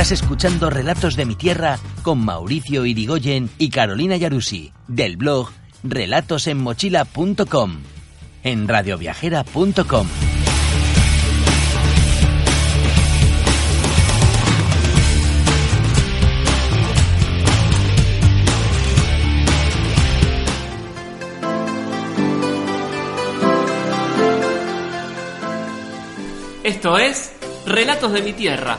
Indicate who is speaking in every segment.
Speaker 1: Estás escuchando Relatos de mi Tierra con Mauricio Irigoyen y Carolina Yarusi, del blog relatosenmochila.com, en radioviajera.com.
Speaker 2: Esto es Relatos de mi Tierra,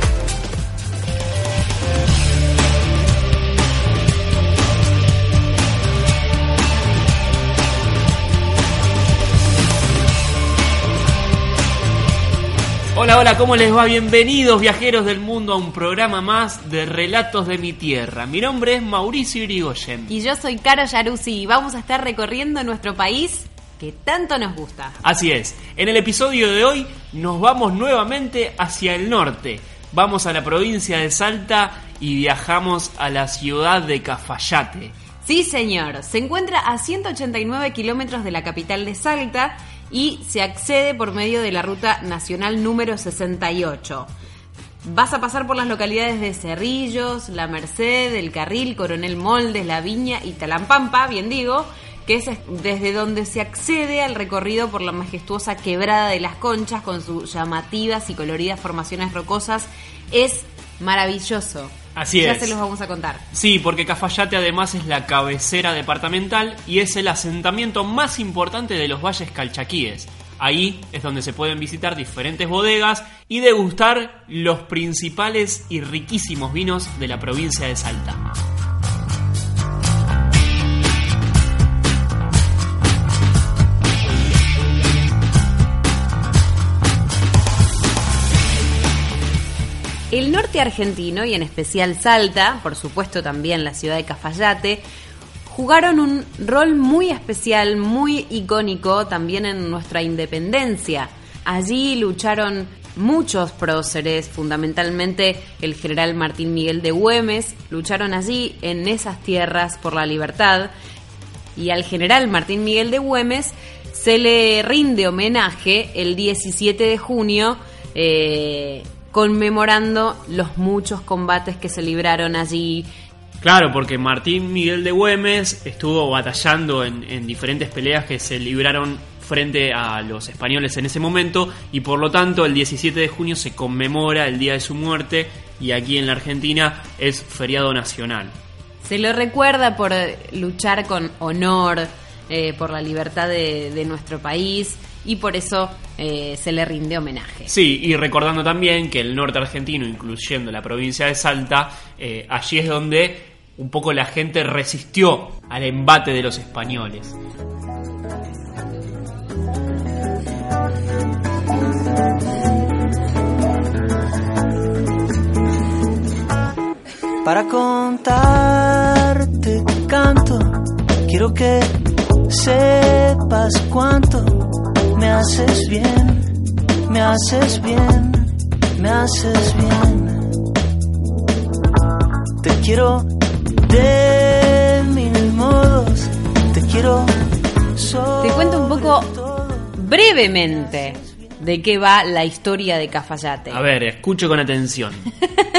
Speaker 2: Hola, hola, ¿cómo les va? Bienvenidos viajeros del mundo a un programa más de Relatos de mi Tierra. Mi nombre es Mauricio Irigoyen.
Speaker 3: Y yo soy Caro Yaruzzi y vamos a estar recorriendo nuestro país que tanto nos gusta.
Speaker 2: Así es, en el episodio de hoy nos vamos nuevamente hacia el norte. Vamos a la provincia de Salta y viajamos a la ciudad de Cafayate.
Speaker 3: Sí, señor. Se encuentra a 189 kilómetros de la capital de Salta y se accede por medio de la ruta nacional número 68. Vas a pasar por las localidades de Cerrillos, La Merced, El Carril, Coronel Moldes, La Viña y Talampampa, bien digo, que es desde donde se accede al recorrido por la majestuosa quebrada de las conchas con sus llamativas y coloridas formaciones rocosas. Es maravilloso.
Speaker 2: Así
Speaker 3: ya
Speaker 2: es.
Speaker 3: se los vamos a contar.
Speaker 2: Sí, porque Cafayate además es la cabecera departamental y es el asentamiento más importante de los valles calchaquíes. Ahí es donde se pueden visitar diferentes bodegas y degustar los principales y riquísimos vinos de la provincia de Salta.
Speaker 3: El norte argentino, y en especial Salta, por supuesto también la ciudad de Cafayate, jugaron un rol muy especial, muy icónico también en nuestra independencia. Allí lucharon muchos próceres, fundamentalmente el general Martín Miguel de Güemes, lucharon allí en esas tierras por la libertad. Y al general Martín Miguel de Güemes se le rinde homenaje el 17 de junio. eh, conmemorando los muchos combates que se libraron allí.
Speaker 2: Claro, porque Martín Miguel de Güemes estuvo batallando en, en diferentes peleas que se libraron frente a los españoles en ese momento y por lo tanto el 17 de junio se conmemora el día de su muerte y aquí en la Argentina es feriado nacional.
Speaker 3: Se lo recuerda por eh, luchar con honor, eh, por la libertad de, de nuestro país y por eso eh, se le rinde homenaje.
Speaker 2: Sí, y recordando también que el norte argentino, incluyendo la provincia de Salta, eh, allí es donde un poco la gente resistió al embate de los españoles.
Speaker 4: Para contarte canto, quiero que sepas cuánto me haces bien, me haces bien, me haces bien. Te quiero de mil modos, te quiero
Speaker 3: Te cuento un poco brevemente de qué va la historia de Cafayate.
Speaker 2: A ver, escucho con atención.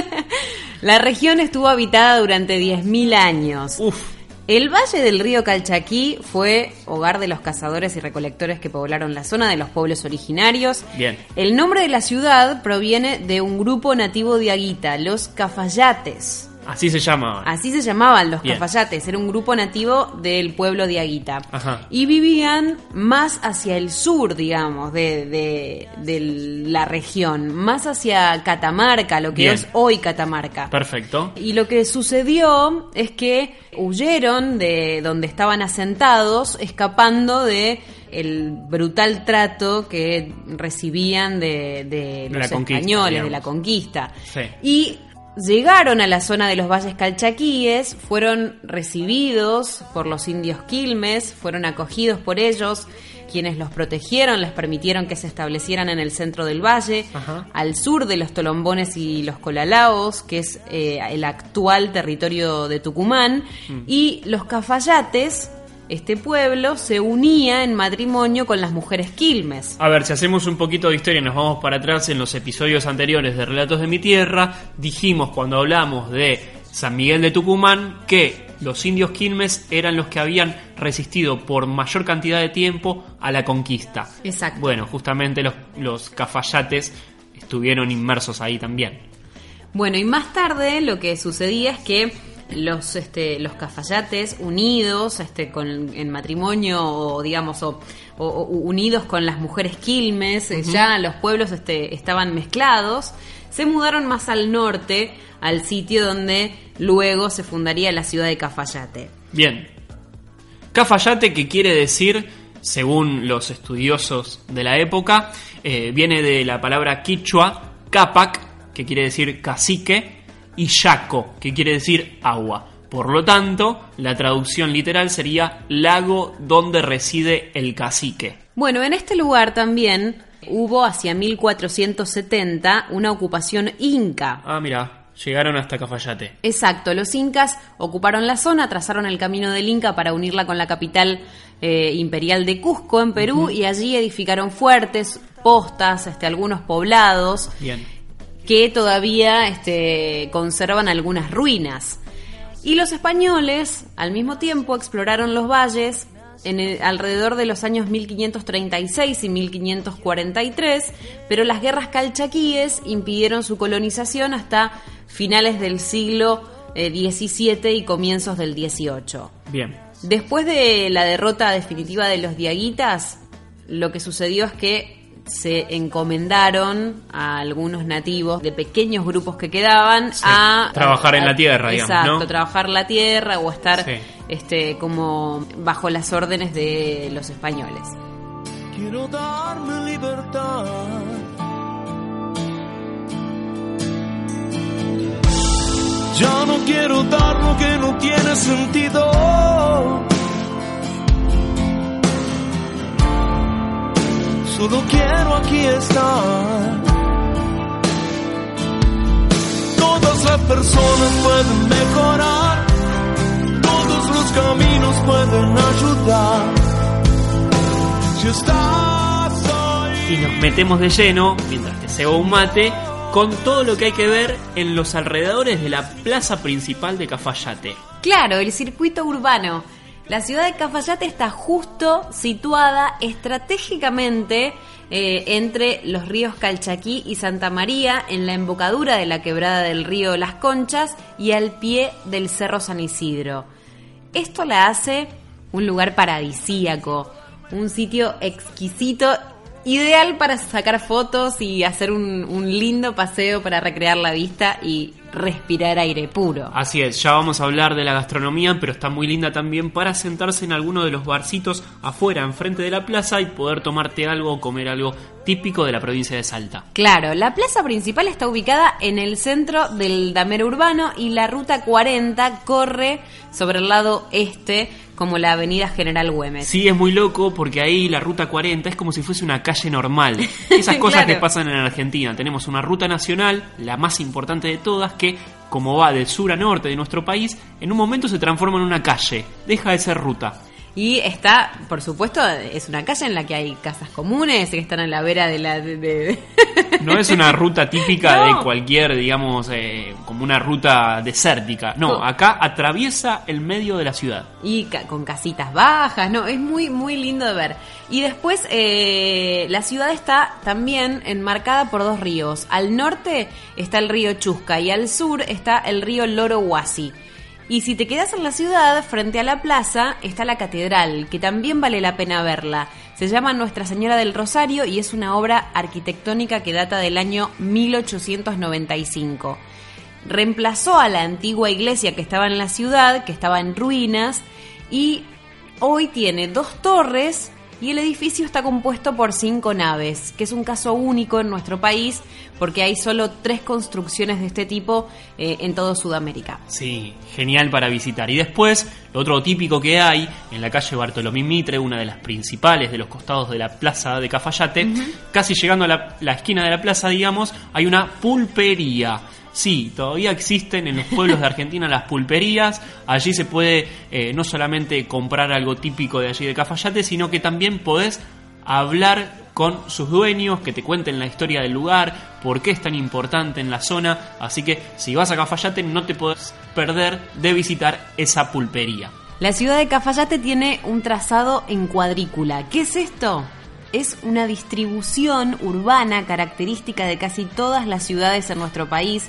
Speaker 3: La región estuvo habitada durante 10.000 años.
Speaker 2: Uf,
Speaker 3: El valle del río Calchaquí fue hogar de los cazadores y recolectores que poblaron la zona de los pueblos originarios.
Speaker 2: Bien.
Speaker 3: El nombre de la ciudad proviene de un grupo nativo de Aguita, los Cafayates.
Speaker 2: Así se llama.
Speaker 3: Así se llamaban los
Speaker 2: Bien.
Speaker 3: Cafayates, era un grupo nativo del pueblo de Aguita.
Speaker 2: Ajá.
Speaker 3: Y vivían más hacia el sur, digamos, de, de- de la región, más hacia Catamarca, lo que
Speaker 2: Bien.
Speaker 3: es hoy Catamarca.
Speaker 2: Perfecto.
Speaker 3: Y lo que sucedió es que huyeron de donde estaban asentados, escapando de el brutal trato que recibían de, de los españoles,
Speaker 2: digamos.
Speaker 3: de la conquista.
Speaker 2: Sí.
Speaker 3: Y llegaron a la zona de los valles calchaquíes, fueron recibidos por los indios quilmes, fueron acogidos por ellos, quienes los protegieron, les permitieron que se establecieran en el centro del valle,
Speaker 2: Ajá.
Speaker 3: al sur de los Tolombones y los Colalaos, que es eh, el actual territorio de Tucumán, y los Cafayates, este pueblo, se unía en matrimonio con las mujeres quilmes.
Speaker 2: A ver, si hacemos un poquito de historia y nos vamos para atrás en los episodios anteriores de Relatos de mi Tierra, dijimos cuando hablamos de San Miguel de Tucumán que los indios quilmes eran los que habían resistido por mayor cantidad de tiempo a la conquista.
Speaker 3: Exacto.
Speaker 2: Bueno, justamente los, los cafayates estuvieron inmersos ahí también.
Speaker 3: Bueno, y más tarde lo que sucedía es que los este, los cafayates unidos este, con, en matrimonio o digamos o, o- o unidos con las mujeres quilmes eh, ya los pueblos este, estaban mezclados se mudaron más al norte al sitio donde luego se fundaría la ciudad de Cafayate
Speaker 2: Bien. Cafayate, que quiere decir, según los estudiosos de la época, eh, viene de la palabra quichua, capac, que quiere decir cacique, y yaco, que quiere decir agua. Por lo tanto, la traducción literal sería lago donde reside el cacique.
Speaker 3: Bueno, en este lugar también hubo hacia 1470 una ocupación inca
Speaker 2: Ah, mira, llegaron hasta Cafayate.
Speaker 3: Exacto, los incas ocuparon la zona, trazaron el camino del Inca para unirla con la capital eh, imperial de Cusco en Perú y allí edificaron fuertes, postas, este, algunos poblados
Speaker 2: Bien.
Speaker 3: Que todavía este, conservan algunas ruinas. Y los españoles, al mismo tiempo, exploraron los valles en el- alrededor de los años 1536 y 1543, pero las guerras calchaquíes impidieron su colonización hasta finales del siglo eh, XVII y comienzos del XVIII.
Speaker 2: Bien.
Speaker 3: Después de la derrota definitiva de los diaguitas, lo que sucedió es que se encomendaron a algunos nativos de pequeños grupos que quedaban
Speaker 2: Sí,
Speaker 3: a
Speaker 2: trabajar en la tierra, digamos,
Speaker 3: Exacto,
Speaker 2: ¿no?
Speaker 3: trabajar la tierra o estar
Speaker 2: Sí.
Speaker 3: este como bajo las órdenes de los españoles.
Speaker 4: Quiero darme libertad. Ya no quiero dar lo que no tiene sentido. Solo quiero aquí estar. Todas las personas pueden mejorar. Todos los caminos pueden ayudar. Si estás ahí.
Speaker 2: Y nos metemos de lleno, mientras te cebo un mate, con todo lo que hay que ver en los alrededores de la plaza principal de Cafayate.
Speaker 3: Claro, el circuito urbano. La ciudad de Cafayate está justo situada estratégicamente eh, entre los ríos Calchaquí y Santa María, en la embocadura de la quebrada del río Las Conchas y al pie del Cerro San Isidro. Esto la hace un lugar paradisíaco, un sitio exquisito, ideal para sacar fotos y hacer un, un lindo paseo para recrear la vista y respirar aire puro.
Speaker 2: Así es, ya vamos a hablar de la gastronomía, pero está muy linda también para sentarse en alguno de los barcitos afuera, enfrente de la plaza y poder tomarte algo o comer algo típico de la provincia de Salta.
Speaker 3: Claro, la plaza principal está ubicada en el centro del damero urbano y la ruta 40 corre sobre el lado este como la avenida General Güemes.
Speaker 2: Sí, es muy loco porque ahí la ruta 40 es como si fuese una calle normal. Esas cosas
Speaker 3: Claro.
Speaker 2: que pasan en Argentina. Tenemos una ruta nacional, la más importante de todas, que como va del sur a norte de nuestro país, en un momento se transforma en una calle. Deja de ser ruta.
Speaker 3: Y está, por supuesto, es una calle en la que hay casas comunes que están a la vera de la... de- de-
Speaker 2: No es una ruta típica
Speaker 3: No.
Speaker 2: de cualquier, digamos, eh, como una ruta desértica. No,
Speaker 3: No.
Speaker 2: acá atraviesa el medio de la ciudad.
Speaker 3: y ca- con casitas bajas, no, es muy muy lindo de ver. Y después eh, la ciudad está también enmarcada por dos ríos. Al norte está el río Chusca y al sur está el río Loro Huasi. Y si te quedas en la ciudad, frente a la plaza, está la catedral, que también vale la pena verla. Se llama Nuestra Señora del Rosario y es una obra arquitectónica que data del año 1895 reemplazó a la antigua iglesia que estaba en la ciudad, que estaba en ruinas, y hoy tiene dos torres y el edificio está compuesto por cinco naves, que es un caso único en nuestro país porque hay solo tres construcciones de este tipo eh, en todo Sudamérica.
Speaker 2: Sí, genial para visitar. Y después, lo otro típico que hay en la calle Bartolomé Mitre, una de las principales de los costados de la plaza de Cafayate, casi llegando a la, la esquina de la plaza, digamos, hay una pulpería. Sí, todavía existen en los pueblos de Argentina las pulperías. Allí se puede eh, no solamente comprar algo típico de allí de Cafayate, sino que también podés hablar con sus dueños, que te cuenten la historia del lugar, por qué es tan importante en la zona. Así que si vas a Cafayate no te podés perder de visitar esa pulpería.
Speaker 3: La ciudad de Cafayate tiene un trazado en cuadrícula. ¿Qué es esto? Es una distribución urbana característica de casi todas las ciudades en nuestro país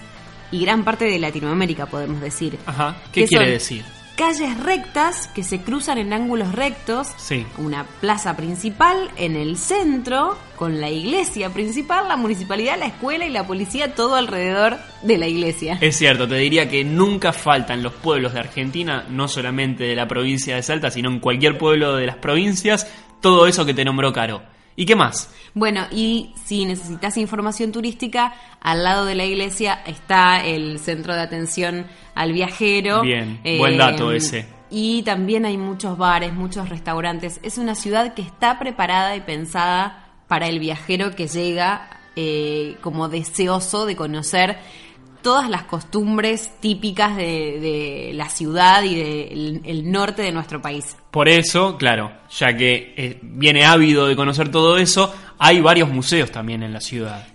Speaker 3: y gran parte de Latinoamérica, podemos decir.
Speaker 2: Ajá, ¿qué
Speaker 3: Que
Speaker 2: quiere decir?
Speaker 3: Calles rectas que se cruzan en ángulos rectos,
Speaker 2: Sí.
Speaker 3: una plaza principal en el centro, con la iglesia principal, la municipalidad, la escuela y la policía, todo alrededor de la iglesia.
Speaker 2: Es cierto, te diría que nunca faltan los pueblos de Argentina, no solamente de la provincia de Salta, sino en cualquier pueblo de las provincias, todo eso que te nombró Caro. ¿Y qué más?
Speaker 3: Bueno, y si necesitas información turística, al lado de la iglesia está el centro de atención al viajero.
Speaker 2: Bien, buen dato ese.
Speaker 3: Y también hay muchos bares, muchos restaurantes. Es una ciudad que está preparada y pensada para el viajero que llega eh, como deseoso de conocer todas las costumbres típicas de, de la ciudad y del el norte de nuestro país.
Speaker 2: Por eso, claro, ya que eh, viene ávido de conocer todo eso, hay varios museos también en la ciudad.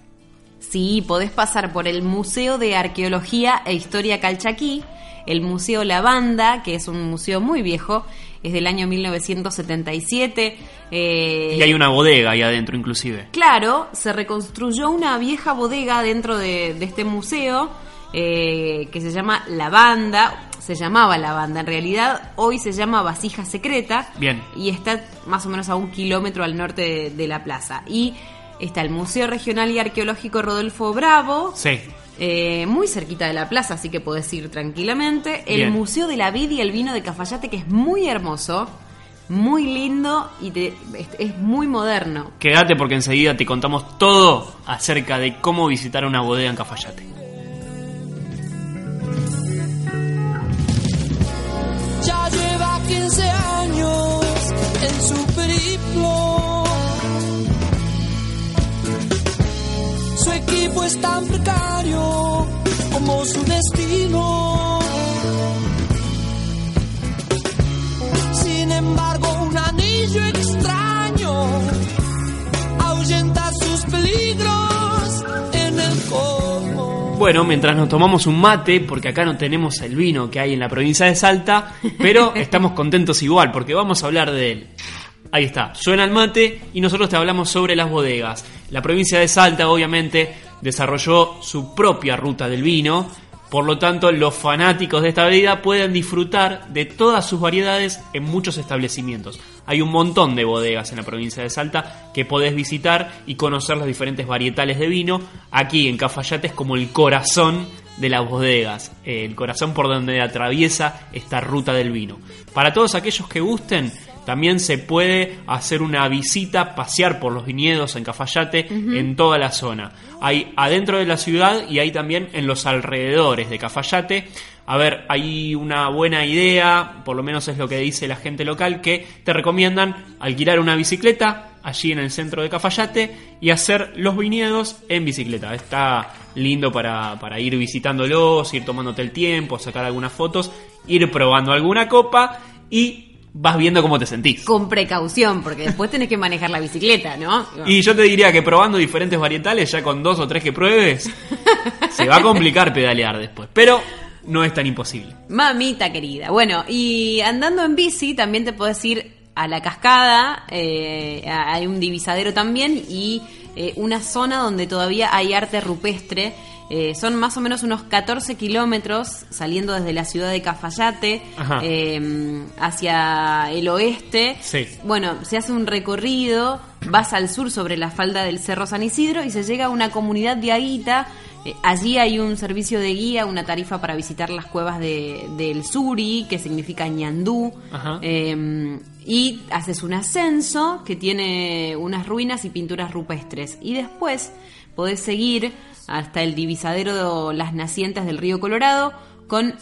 Speaker 3: Sí, podés pasar por el Museo de Arqueología e Historia Calchaquí, el Museo La Banda, que es un museo muy viejo, es del año 1977. eh,
Speaker 2: Y hay una bodega ahí adentro inclusive.
Speaker 3: Claro, se reconstruyó una vieja bodega dentro de, de este museo eh, que se llama La Banda, se llamaba La Banda, en realidad hoy se llama Vasija Secreta
Speaker 2: Bien.
Speaker 3: y está más o menos a un kilómetro al norte de, de la plaza. Y está el Museo Regional y Arqueológico Rodolfo Bravo,
Speaker 2: Sí.
Speaker 3: Eh, muy cerquita de la plaza, así que podés ir tranquilamente. El
Speaker 2: Bien.
Speaker 3: Museo de la Vid y el Vino de Cafayate, que es muy hermoso, muy lindo y te- es, es muy moderno.
Speaker 2: Quédate porque enseguida te contamos todo acerca de cómo visitar una bodega en Cafayate.
Speaker 5: ya lleva 15 años en su Su equipo es tan precario como su destino. Sin embargo, un anillo extraño ahuyenta sus peligros en el cosmos.
Speaker 2: Bueno, mientras nos tomamos un mate, porque acá no tenemos el vino que hay en la provincia de Salta, pero estamos contentos igual, porque vamos a hablar de él. Ahí está, suena el mate y nosotros te hablamos sobre las bodegas. La provincia de Salta, obviamente, desarrolló su propia ruta del vino, por lo tanto, los fanáticos de esta bebida pueden disfrutar de todas sus variedades en muchos establecimientos. Hay un montón de bodegas en la provincia de Salta que podés visitar y conocer los diferentes varietales de vino. Aquí en Cafayate es como el corazón de las bodegas, el corazón por donde atraviesa esta ruta del vino. Para todos aquellos que gusten, también se puede hacer una visita, pasear por los viñedos en Cafayate, en toda la zona. Hay adentro de la ciudad y hay también en los alrededores de Cafayate. A ver, hay una buena idea, por lo menos es lo que dice la gente local, que te recomiendan alquilar una bicicleta allí en el centro de Cafayate y hacer los viñedos en bicicleta. Está lindo para, para ir visitándolos, ir tomándote el tiempo, sacar algunas fotos, ir probando alguna copa y vas viendo cómo te sentís.
Speaker 3: Con precaución, porque después tenés que manejar la bicicleta, ¿no?
Speaker 2: Y yo te diría que probando diferentes varietales, ya con dos o tres que pruebes, se va a complicar pedalear después. Pero no es tan imposible.
Speaker 3: Mamita querida. Bueno, y andando en bici también te podés ir a la cascada, eh, hay un divisadero también y eh, una zona donde todavía hay arte rupestre. Eh, son más o menos unos 14 kilómetros saliendo desde la ciudad de Cafayate eh, hacia el oeste.
Speaker 2: Sí.
Speaker 3: Bueno, se hace un recorrido, vas al sur sobre la falda del Cerro San Isidro y se llega a una comunidad de Aguita. Eh, allí hay un servicio de guía, una tarifa para visitar las cuevas de- del Suri, que significa ñandú. Eh, y haces un ascenso que tiene unas ruinas y pinturas rupestres. Y después podés seguir hasta el divisadero de las nacientes del río Colorado con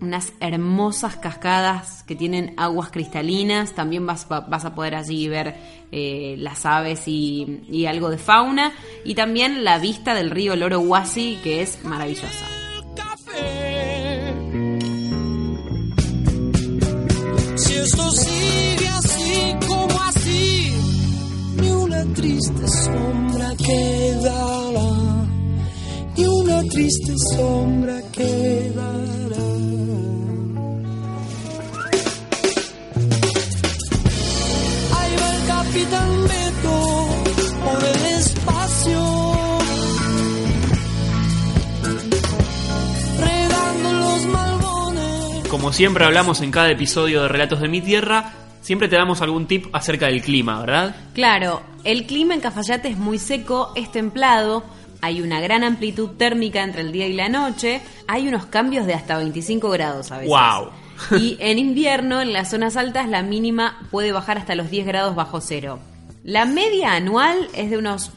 Speaker 3: unas hermosas cascadas que tienen aguas cristalinas. También vas, va- vas a poder allí ver eh, las aves y, y algo de fauna. Y también la vista del río Loro Huasi, que es maravillosa.
Speaker 5: Si esto sigue así como así, ni una triste sombra quedará, ni una triste sombra quedará. Ahí va el capitán Beto por el espacio. regando los malbones.
Speaker 2: Como siempre hablamos en cada episodio de Relatos de mi Tierra, siempre te damos algún tip acerca del clima, ¿verdad?
Speaker 3: Claro, el clima en Cafayate es muy seco, es templado, hay una gran amplitud térmica entre el día y la noche, hay unos cambios de hasta 25 grados a veces.
Speaker 2: ¡Guau!
Speaker 3: Y en invierno, en las zonas altas, la mínima puede bajar hasta los 10 grados bajo cero. La media anual es de unos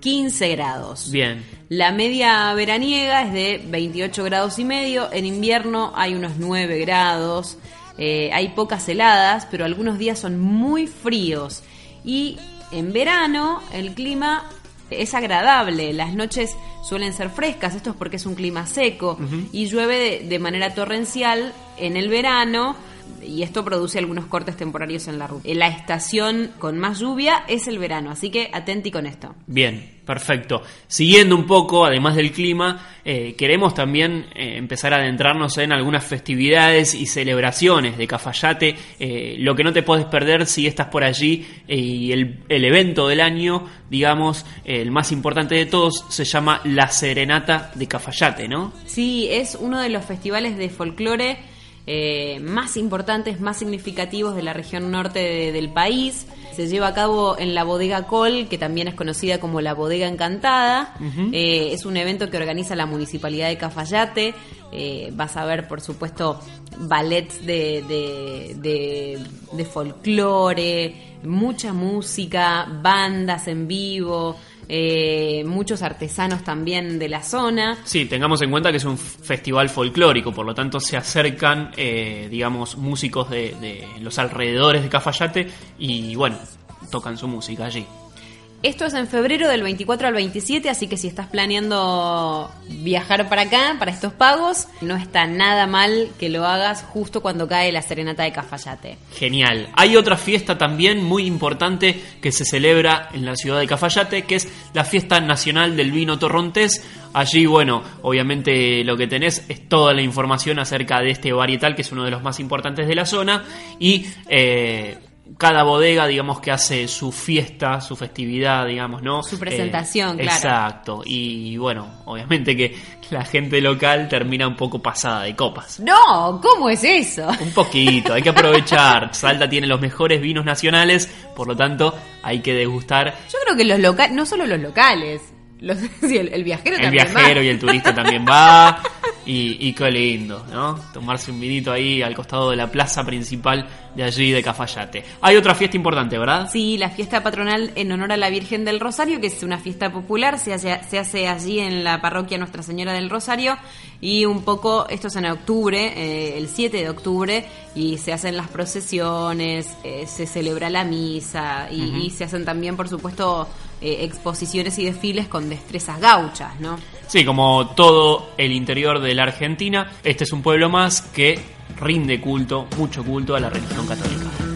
Speaker 3: 15 grados.
Speaker 2: Bien.
Speaker 3: La media veraniega es de 28 grados y medio. En invierno hay unos 9 grados. Eh, hay pocas heladas, pero algunos días son muy fríos. Y en verano el clima es agradable. Las noches suelen ser frescas. Esto es porque es un clima seco. Y llueve de, de manera torrencial en el verano. Y esto produce algunos cortes temporarios en la ruta. La estación con más lluvia es el verano, así que atenti con esto.
Speaker 2: Bien, perfecto. Siguiendo un poco, además del clima, eh, queremos también eh, empezar a adentrarnos en algunas festividades y celebraciones de Cafayate. eh, lo que no te puedes perder si estás por allí y el, el evento del año, digamos, el más importante de todos, se llama La Serenata de Cafayate, ¿no?
Speaker 3: Sí, es uno de los festivales de folclore eh, más importantes, más significativos de la región norte de- del país. Se lleva a cabo en la bodega Col, que también es conocida como la bodega encantada. Eh, es un evento que organiza la municipalidad de Cafayate. Eh, vas a ver, por supuesto, ballets de, de, de, de folclore, mucha música, bandas en vivo. Eh, muchos artesanos también de la zona.
Speaker 2: Sí, tengamos en cuenta que es un festival folclórico, por lo tanto se acercan, eh, digamos, músicos de los alrededores de Cafayate y, bueno, tocan su música allí.
Speaker 3: Esto es en febrero del 24 al 27, así que si estás planeando viajar para acá, para estos pagos, no está nada mal que lo hagas justo cuando cae la serenata de Cafayate.
Speaker 2: Genial. Hay otra fiesta también muy importante que se celebra en la ciudad de Cafayate, que es la fiesta nacional del vino torrontés. Allí, bueno, obviamente lo que tenés es toda la información acerca de este varietal, que es uno de los más importantes de la zona, y eh, cada bodega, digamos, que hace su fiesta, su festividad, digamos, ¿no?
Speaker 3: Su presentación,
Speaker 2: Eh,
Speaker 3: claro.
Speaker 2: Exacto. Y bueno, obviamente que la gente local termina un poco pasada de copas.
Speaker 3: No, ¿cómo es eso?
Speaker 2: Un poquito, hay que aprovechar. Salta tiene los mejores vinos nacionales, por lo tanto hay que degustar.
Speaker 3: Yo creo que los locales, no solo los locales, los, sí, el, el viajero
Speaker 2: El
Speaker 3: también
Speaker 2: viajero
Speaker 3: va.
Speaker 2: y el turista también va. Y, y qué lindo, ¿no? Tomarse un vinito ahí al costado de la plaza principal de allí de Cafayate. Hay otra fiesta importante, ¿verdad?
Speaker 3: Sí, la fiesta patronal en honor a la Virgen del Rosario, que es una fiesta popular, se hace, se hace allí en la parroquia Nuestra Señora del Rosario y un poco, esto es en octubre, eh, el 7 de octubre, y se hacen las procesiones, eh, se celebra la misa y, y se hacen también, por supuesto, eh, exposiciones y desfiles con destrezas gauchas, ¿no?
Speaker 2: Sí, como todo el interior de la Argentina, este es un pueblo más que rinde culto, mucho culto a la religión católica.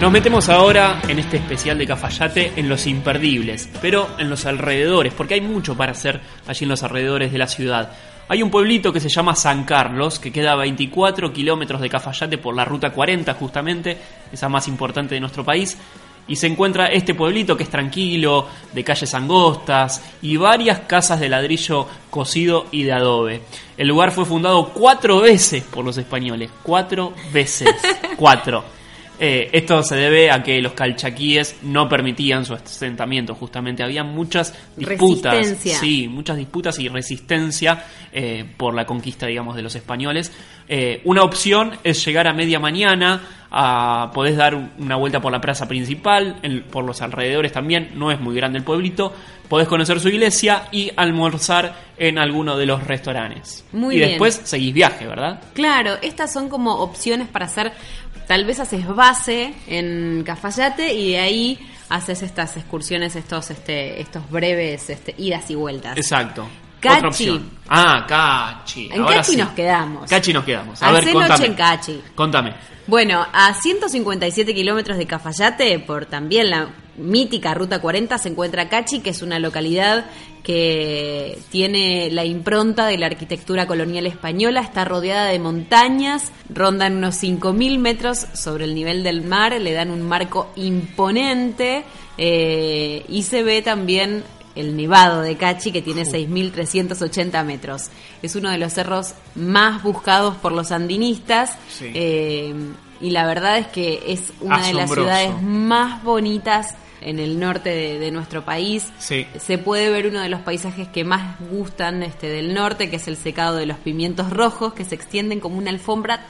Speaker 2: Nos metemos ahora en este especial de Cafayate en los imperdibles, pero en los alrededores, porque hay mucho para hacer allí en los alrededores de la ciudad. Hay un pueblito que se llama San Carlos, que queda a 24 kilómetros de Cafayate por la ruta 40 justamente, esa más importante de nuestro país. Y se encuentra este pueblito que es tranquilo, de calles angostas y varias casas de ladrillo cocido y de adobe. El lugar fue fundado cuatro veces por los españoles. Cuatro veces. cuatro. Eh, esto se debe a que los calchaquíes no permitían su asentamiento, justamente. Había muchas disputas, sí, muchas disputas y resistencia eh, por la conquista, digamos, de los españoles. Eh, una opción es llegar a media mañana, a, podés dar un- una vuelta por la plaza principal, en- por los alrededores también, no es muy grande el pueblito, podés conocer su iglesia y almorzar en alguno de los restaurantes.
Speaker 3: Muy
Speaker 2: y
Speaker 3: bien.
Speaker 2: después seguís viaje, ¿verdad?
Speaker 3: Claro, estas son como opciones para hacer, tal vez haces base en Cafayate y de ahí haces estas excursiones, estos, este, estos breves este, idas y vueltas.
Speaker 2: Exacto.
Speaker 3: Cachi.
Speaker 2: Otra opción. Ah, Cachi.
Speaker 3: En
Speaker 2: Ahora
Speaker 3: Cachi
Speaker 2: sí.
Speaker 3: nos quedamos.
Speaker 2: Cachi nos quedamos. A
Speaker 3: Hacé
Speaker 2: ver,
Speaker 3: noche
Speaker 2: contame.
Speaker 3: en Cachi.
Speaker 2: Contame.
Speaker 3: Bueno, a 157 kilómetros de Cafayate, por también la mítica Ruta 40, se encuentra Cachi, que es una localidad que tiene la impronta de la arquitectura colonial española, está rodeada de montañas, rondan unos 5.000 metros sobre el nivel del mar, le dan un marco imponente eh, y se ve también el Nevado de Cachi, que tiene 6.380 metros. Es uno de los cerros más buscados por los andinistas.
Speaker 2: Sí.
Speaker 3: eh, y la verdad es que es una de las ciudades más bonitas en el norte de, de nuestro país.
Speaker 2: Sí.
Speaker 3: Se puede ver uno de los paisajes que más gustan este, del norte, que es el secado de los pimientos rojos, que se extienden como una alfombra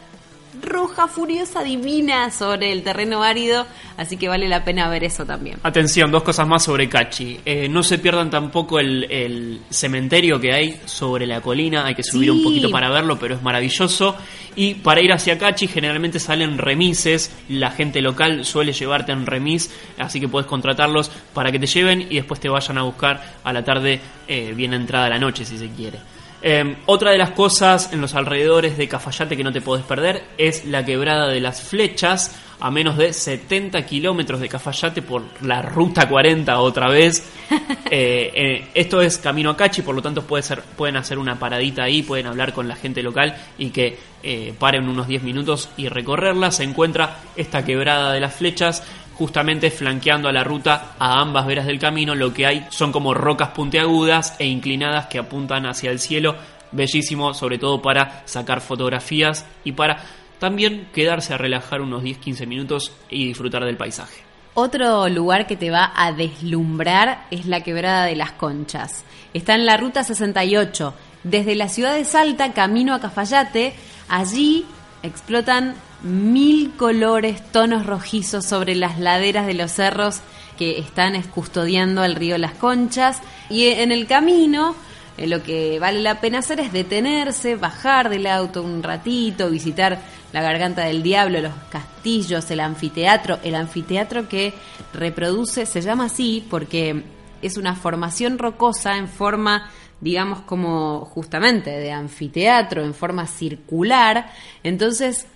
Speaker 3: roja, furiosa, divina sobre el terreno árido. Así que vale la pena ver eso también.
Speaker 2: Atención, dos cosas más sobre Cachi. Eh, no se pierdan tampoco el, el cementerio que hay sobre la colina. Hay que subir
Speaker 3: Sí.
Speaker 2: un poquito para verlo, pero es maravilloso. Y para ir hacia Cachi generalmente salen remises. La gente local suele llevarte en remis, así que puedes contratarlos para que te lleven y después te vayan a buscar a la tarde, eh, bien entrada la noche si se quiere. Eh, otra de las cosas en los alrededores de Cafayate que no te podés perder es la quebrada de las flechas, a menos de 70 kilómetros de Cafayate por la ruta 40 otra vez. Eh, eh, esto es camino a Cachi, por lo tanto puede ser, pueden hacer una paradita ahí, pueden hablar con la gente local y que eh, paren unos 10 minutos y recorrerla. Se encuentra esta quebrada de las flechas justamente flanqueando a la ruta a ambas veras del camino. Lo que hay son como rocas puntiagudas e inclinadas que apuntan hacia el cielo. Bellísimo, sobre todo para sacar fotografías y para también quedarse a relajar unos 10-15 minutos y disfrutar del paisaje.
Speaker 3: Otro lugar que te va a deslumbrar es la Quebrada de las Conchas. Está en la ruta 68, desde la ciudad de Salta, camino a Cafayate. Allí explotan mil colores, tonos rojizos sobre las laderas de los cerros que están custodiando el río Las Conchas. Y en el camino eh, lo que vale la pena hacer es detenerse, bajar del auto un ratito, visitar la Garganta del Diablo, los castillos, el anfiteatro. El anfiteatro que reproduce, se llama así porque es una formación rocosa en forma, digamos, como justamente de anfiteatro, en forma circular. Entonces,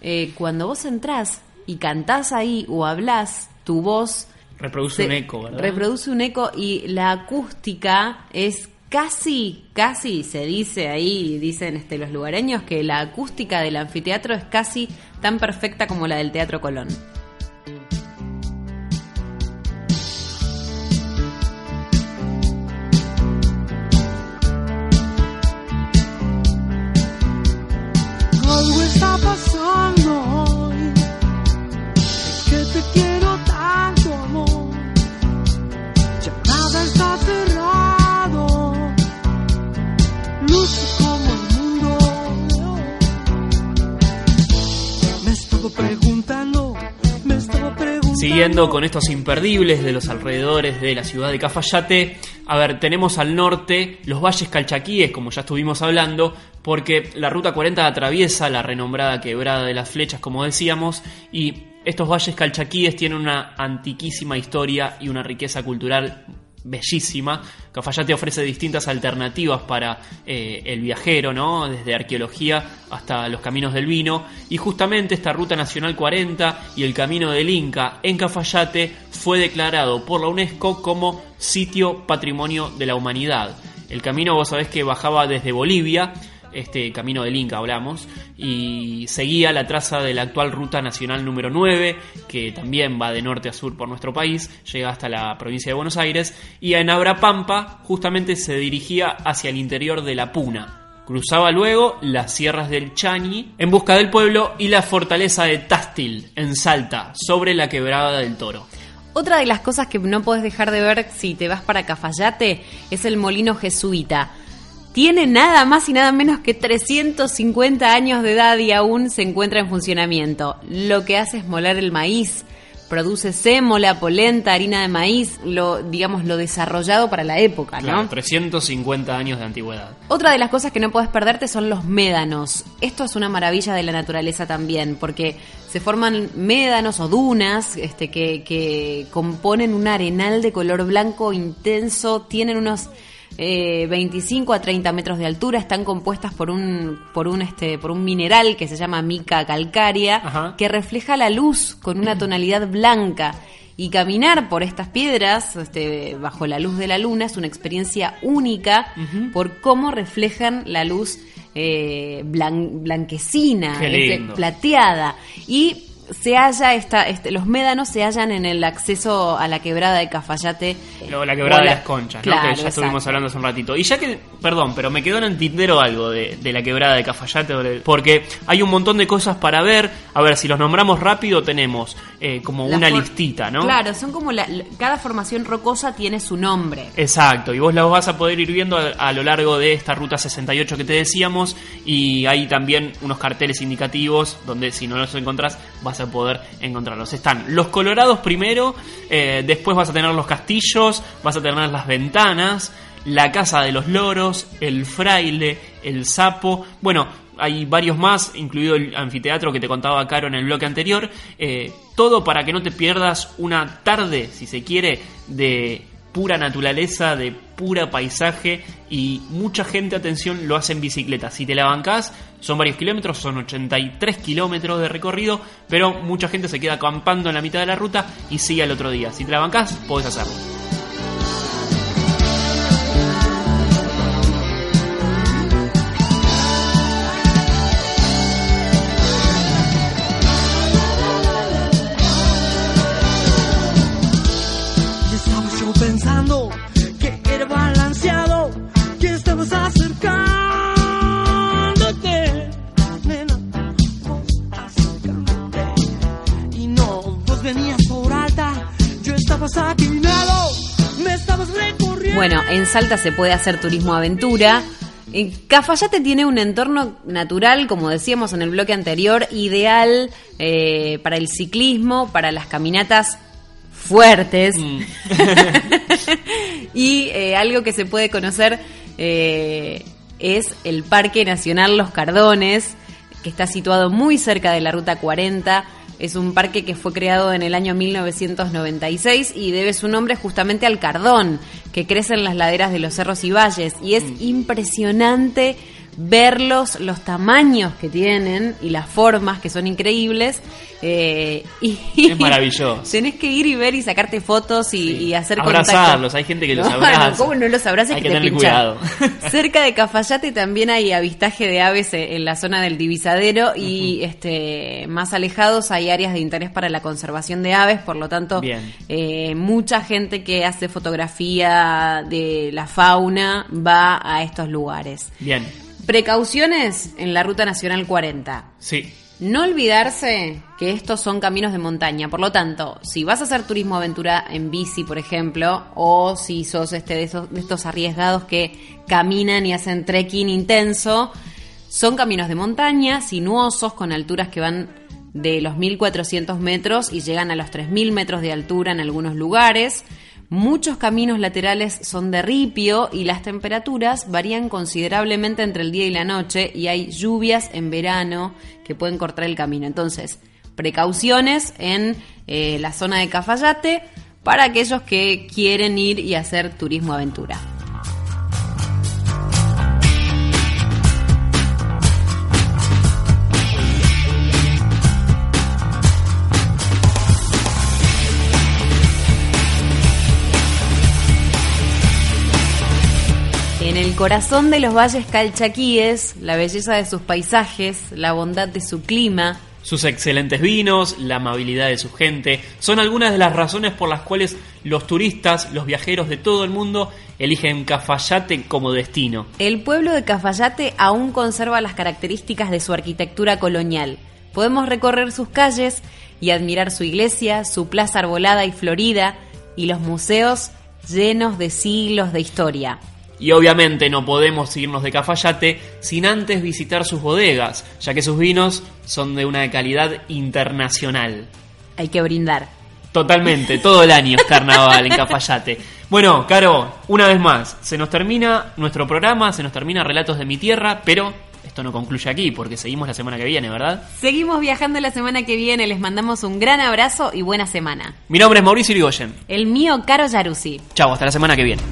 Speaker 3: eh, cuando vos entrás y cantás ahí o hablás, tu voz
Speaker 2: Reproduce un eco, ¿verdad?
Speaker 3: Reproduce un eco y la acústica es casi, casi se dice ahí, dicen este, los lugareños, que la acústica del anfiteatro es casi tan perfecta como la del Teatro Colón.
Speaker 2: Con estos imperdibles de los alrededores de la ciudad de Cafayate, a ver, tenemos al norte los valles calchaquíes, como ya estuvimos hablando, porque la ruta 40 atraviesa la renombrada quebrada de las flechas, como decíamos, y estos valles calchaquíes tienen una antiquísima historia y una riqueza cultural bellísima. Cafayate ofrece distintas alternativas para eh, el viajero, ¿no? Desde arqueología hasta los caminos del vino. Y justamente esta Ruta Nacional 40 y el Camino del Inca en Cafayate fue declarado por la UNESCO como sitio patrimonio de la humanidad. El camino, vos sabés que bajaba desde Bolivia, este camino del Inca hablamos, y seguía la traza de la actual Ruta Nacional número 9, que también va de norte a sur por nuestro país, llega hasta la provincia de Buenos Aires, y en Abrapampa justamente se dirigía hacia el interior de la Puna. Cruzaba luego las sierras del Chañi en busca del pueblo y la fortaleza de Tástil, en Salta, sobre la quebrada del Toro.
Speaker 3: Otra de las cosas que no puedes dejar de ver si te vas para Cafayate es el molino jesuita. Tiene nada más y nada menos que 350 años de edad y aún se encuentra en funcionamiento. Lo que hace es moler el maíz, produce sémola, polenta, harina de maíz, lo digamos lo desarrollado para la época, ¿no?
Speaker 2: Claro, 350 años de antigüedad.
Speaker 3: Otra de las cosas que no puedes perderte son los médanos. Esto es una maravilla de la naturaleza también, porque se forman médanos o dunas este, que, que componen un arenal de color blanco intenso, tienen unos eh, 25 a 30 metros de altura, están compuestas por un, por un, este, por un mineral que se llama mica calcárea,
Speaker 2: Ajá.
Speaker 3: que refleja la luz con una tonalidad blanca. Y caminar por estas piedras, este, bajo la luz de la luna, es una experiencia única por cómo reflejan la luz eh, blan- blanquecina, este, plateada. Y se halla esta, este, los médanos se hallan en el acceso a la quebrada de Cafayate.
Speaker 2: Luego la quebrada de las conchas, ¿no?
Speaker 3: Claro,
Speaker 2: que ya estuvimos hablando hace un ratito. Y ya que, perdón, pero me quedó en el tintero algo de, de la quebrada de Cafayate, porque hay un montón de cosas para ver. A ver, si los nombramos rápido, tenemos eh, como
Speaker 3: La
Speaker 2: una listita, ¿no?
Speaker 3: Claro, son como la- cada formación rocosa tiene su nombre.
Speaker 2: Exacto, y vos las vas a poder ir viendo a, a lo largo de esta ruta 68 que te decíamos y hay también unos carteles indicativos donde si no los encontrás vas a poder encontrarlos. Están los colorados primero, eh, después vas a tener los castillos, vas a tener las ventanas, la casa de los loros, el fraile, el sapo, bueno, hay varios más, incluido el anfiteatro que te contaba Caro en el bloque anterior. eh, todo para que no te pierdas una tarde, si se quiere, de pura naturaleza, de pura paisaje y mucha gente, atención, lo hace en bicicleta. Si te la bancás, son varios kilómetros, son 83 kilómetros de recorrido, pero mucha gente se queda acampando en la mitad de la ruta y sigue al otro día. Si te la bancás, podés hacerlo.
Speaker 3: En Salta se puede hacer turismo aventura. En Cafayate tiene un entorno natural, como decíamos en el bloque anterior, ideal eh, para el ciclismo, para las caminatas fuertes. y eh, algo que se puede conocer eh, es el Parque Nacional Los Cardones, que está situado muy cerca de la Ruta 40. Es un parque que fue creado en el año 1996 y debe su nombre justamente al cardón, que crece en las laderas de los cerros y valles. Y es impresionante verlos, los tamaños que tienen y las formas que son increíbles. eh, y
Speaker 2: Es maravilloso.
Speaker 3: Tenés que ir y ver y sacarte fotos y,
Speaker 2: Sí.
Speaker 3: y hacer
Speaker 2: Abrazarlos,
Speaker 3: contacto.
Speaker 2: hay gente que los
Speaker 3: No,
Speaker 2: abraza.
Speaker 3: ¿Cómo no los abrazas?
Speaker 2: Hay
Speaker 3: que
Speaker 2: que
Speaker 3: te
Speaker 2: tener cuidado.
Speaker 3: Cerca de Cafayate también hay avistaje de aves en la zona del divisadero y este más alejados hay áreas de interés para la conservación de aves, por lo tanto, eh, mucha gente que hace fotografía de la fauna va a estos lugares.
Speaker 2: Bien,
Speaker 3: Precauciones en la Ruta Nacional 40.
Speaker 2: sí.
Speaker 3: No olvidarse que estos son caminos de montaña, por lo tanto, si vas a hacer turismo aventura en bici, por ejemplo, o si sos este de, esos- de estos arriesgados que caminan y hacen trekking intenso, son caminos de montaña, sinuosos, con alturas que van de los 1400 metros y llegan a los 3000 metros de altura en algunos lugares. Muchos caminos laterales son de ripio y las temperaturas varían considerablemente entre el día y la noche y hay lluvias en verano que pueden cortar el camino. Entonces, precauciones en eh, la zona de Cafayate para aquellos que quieren ir y hacer turismo aventura. Corazón de los valles calchaquíes, la belleza de sus paisajes, la bondad de su clima,
Speaker 2: Sus excelentes vinos, la amabilidad de su gente, son algunas de las razones por las cuales los turistas, los viajeros de todo el mundo, eligen Cafayate como destino.
Speaker 3: El pueblo de Cafayate aún conserva las características de su arquitectura colonial. Podemos recorrer sus calles y admirar su iglesia, su plaza arbolada y florida y los museos llenos de siglos de historia.
Speaker 2: Y obviamente no podemos irnos de Cafayate sin antes visitar sus bodegas, ya que sus vinos son de una calidad internacional.
Speaker 3: Hay que brindar.
Speaker 2: Totalmente, todo el año es carnaval en Cafayate. Bueno, Caro, una vez más, se nos termina nuestro programa, se nos termina Relatos de mi Tierra, pero esto no concluye aquí, porque seguimos la semana que viene, ¿verdad?
Speaker 3: Seguimos viajando la semana que viene, les mandamos un gran abrazo y buena semana.
Speaker 2: Mi nombre es Mauricio Irigoyen.
Speaker 3: El mío, Caro Yaruzzi.
Speaker 2: Chau, hasta la semana que viene.